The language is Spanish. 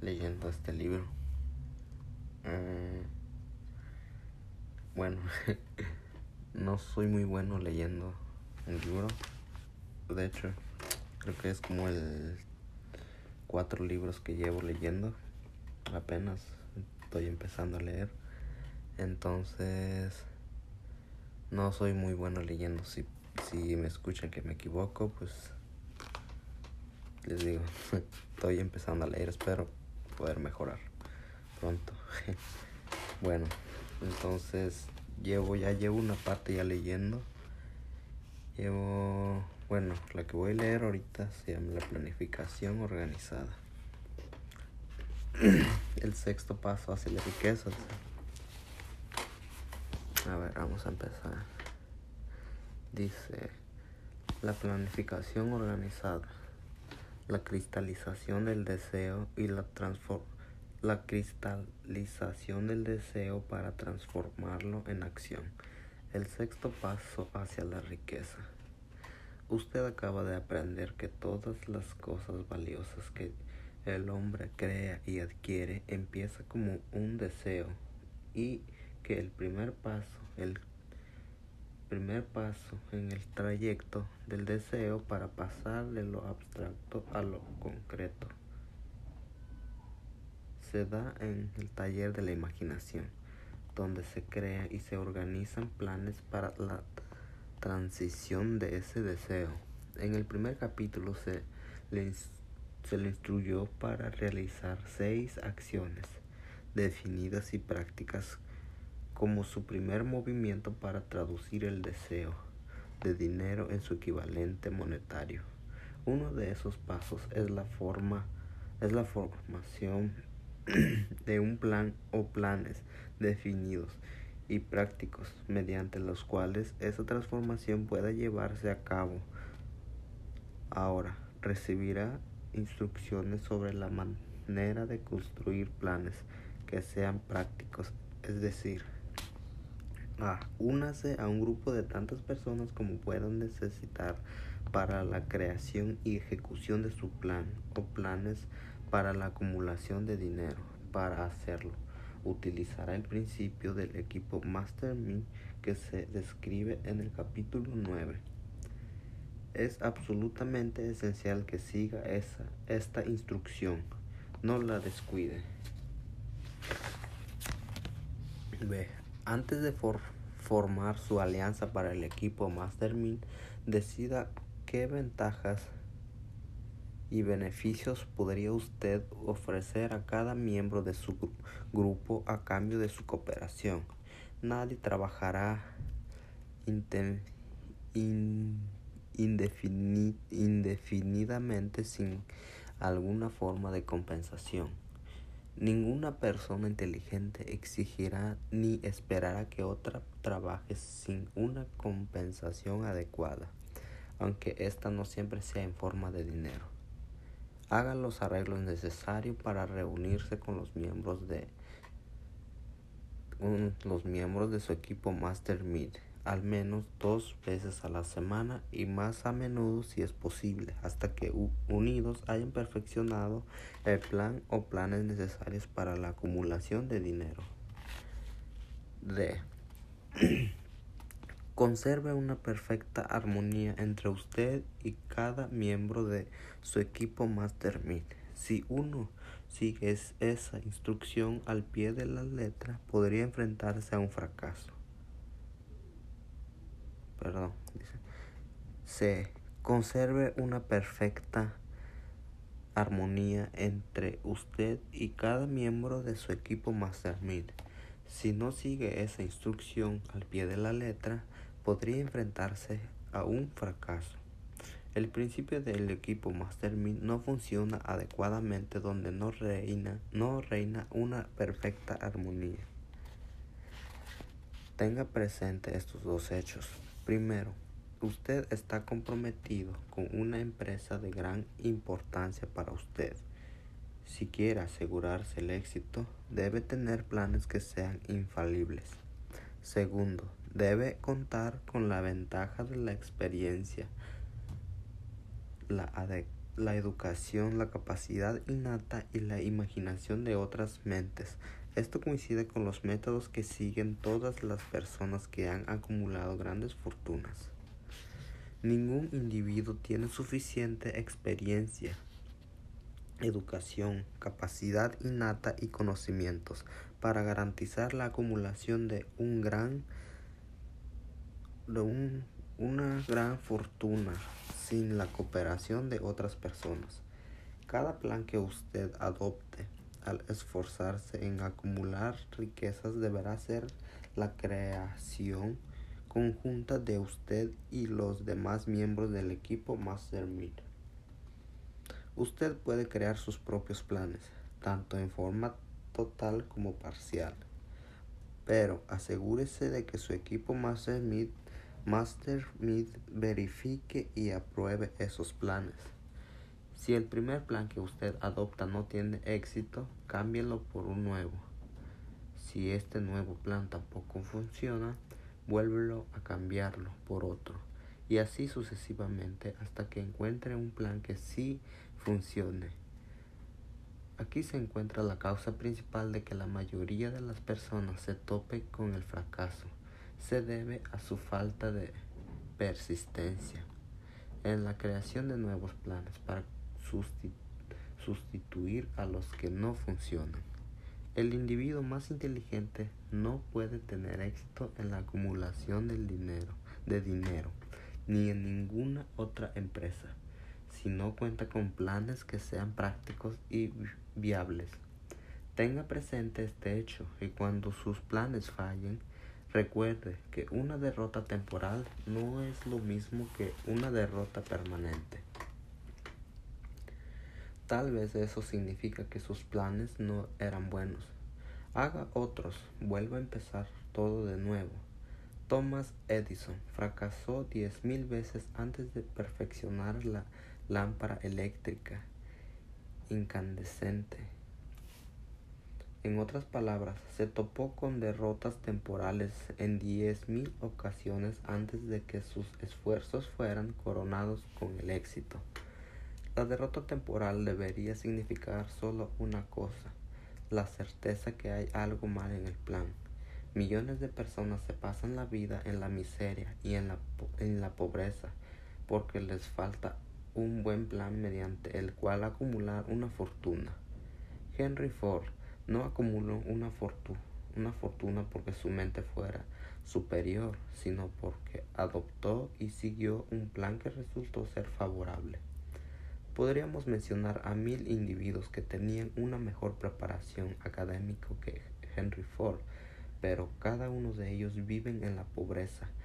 leyendo este libro. Mm, bueno, no soy muy bueno leyendo un libro. De hecho, creo que es como el cuatro libros que llevo leyendo. Apenas estoy empezando a leer. Entonces, no soy muy bueno leyendo. Si, si me escuchan que me equivoco, pues les digo, estoy empezando a leer. Espero poder mejorar pronto. bueno, entonces llevo ya llevo una parte ya leyendo. Llevo, bueno, la que voy a leer ahorita se llama la planificación organizada. El sexto paso hacia la riqueza. A ver, vamos a empezar. Dice, la planificación organizada, la cristalización del deseo y la la cristalización del deseo para transformarlo en acción. El sexto paso hacia la riqueza. Usted acaba de aprender que todas las cosas valiosas que el hombre crea y adquiere empieza como un deseo y que el primer paso, el primer paso en el trayecto del deseo para pasar de lo abstracto a lo concreto se da en el taller de la imaginación, donde se crea y se organizan planes para la transición de ese deseo. En el primer capítulo se le, se le instruyó para realizar seis acciones definidas y prácticas como su primer movimiento para traducir el deseo de dinero en su equivalente monetario. Uno de esos pasos es la forma es la formación de un plan o planes definidos y prácticos mediante los cuales esa transformación pueda llevarse a cabo. Ahora recibirá instrucciones sobre la manera de construir planes que sean prácticos, es decir, A. Únase a un grupo de tantas personas como puedan necesitar para la creación y ejecución de su plan o planes para la acumulación de dinero. Para hacerlo, utilizará el principio del equipo Mastermind que se describe en el capítulo 9. Es absolutamente esencial que siga esa, esta instrucción. No la descuide. B. Antes de formar su alianza para el equipo Mastermind, decida qué ventajas y beneficios podría usted ofrecer a cada miembro de su grupo a cambio de su cooperación. Nadie trabajará indefinidamente sin alguna forma de compensación. Ninguna persona inteligente exigirá ni esperará que otra trabaje sin una compensación adecuada, aunque ésta no siempre sea en forma de dinero. Haga los arreglos necesarios para reunirse con los miembros de los miembros de su equipo Master Meet al menos dos veces a la semana y más a menudo si es posible hasta que unidos hayan perfeccionado el plan o planes necesarios para la acumulación de dinero. D. Conserve una perfecta armonía entre usted y cada miembro de su equipo Mastermind. Si uno sigue esa instrucción al pie de la letra, podría enfrentarse a un fracaso. Perdón, dice. C. Conserve una perfecta armonía entre usted y cada miembro de su equipo Mastermind. Si no sigue esa instrucción al pie de la letra, podría enfrentarse a un fracaso. El principio del equipo Mastermind no funciona adecuadamente donde no reina, no reina una perfecta armonía. Tenga presente estos dos hechos. Primero, usted está comprometido con una empresa de gran importancia para usted. Si quiere asegurarse el éxito, debe tener planes que sean infalibles. Segundo, debe contar con la ventaja de la experiencia, la la educación, la capacidad innata y la imaginación de otras mentes. Esto coincide con los métodos que siguen todas las personas que han acumulado grandes fortunas. Ningún individuo tiene suficiente experiencia, educación, capacidad innata y conocimientos para garantizar la acumulación de un gran de un, una gran fortuna sin la cooperación de otras personas. Cada plan que usted adopte al esforzarse en acumular riquezas deberá ser la creación conjunta de usted y los demás miembros del equipo Mastermind. Usted puede crear sus propios planes, tanto en forma total como parcial, pero asegúrese de que su equipo Mastermind, Mastermind verifique y apruebe esos planes. Si el primer plan que usted adopta no tiene éxito, cámbielo por un nuevo. Si este nuevo plan tampoco funciona, vuélvelo a cambiarlo por otro. Y así sucesivamente hasta que encuentre un plan que sí funcione. Aquí se encuentra la causa principal de que la mayoría de las personas se tope con el fracaso. Se debe a su falta de persistencia en la creación de nuevos planes para sustituir a los que no funcionan. El individuo más inteligente no puede tener éxito en la acumulación del dinero, de dinero, ni en ninguna otra empresa, si no cuenta con planes que sean prácticos y viables. Tenga presente este hecho y cuando sus planes fallen, recuerde que una derrota temporal no es lo mismo que una derrota permanente. Tal vez eso significa que sus planes no eran buenos. Haga otros, vuelva a empezar todo de nuevo. Thomas Edison fracasó diez mil veces antes de perfeccionar la lámpara eléctrica incandescente. En otras palabras, se topó con derrotas temporales en diez mil ocasiones antes de que sus esfuerzos fueran coronados con el éxito. La derrota temporal debería significar solo una cosa, la certeza que hay algo mal en el plan. Millones de personas se pasan la vida en la miseria y en la, en la pobreza porque les falta un buen plan mediante el cual acumular una fortuna. Henry Ford no acumuló una, una fortuna porque su mente fuera superior, sino porque adoptó y siguió un plan que resultó ser favorable. Podríamos mencionar a mil individuos que tenían una mejor preparación académica que Henry Ford, pero cada uno de ellos viven en la pobreza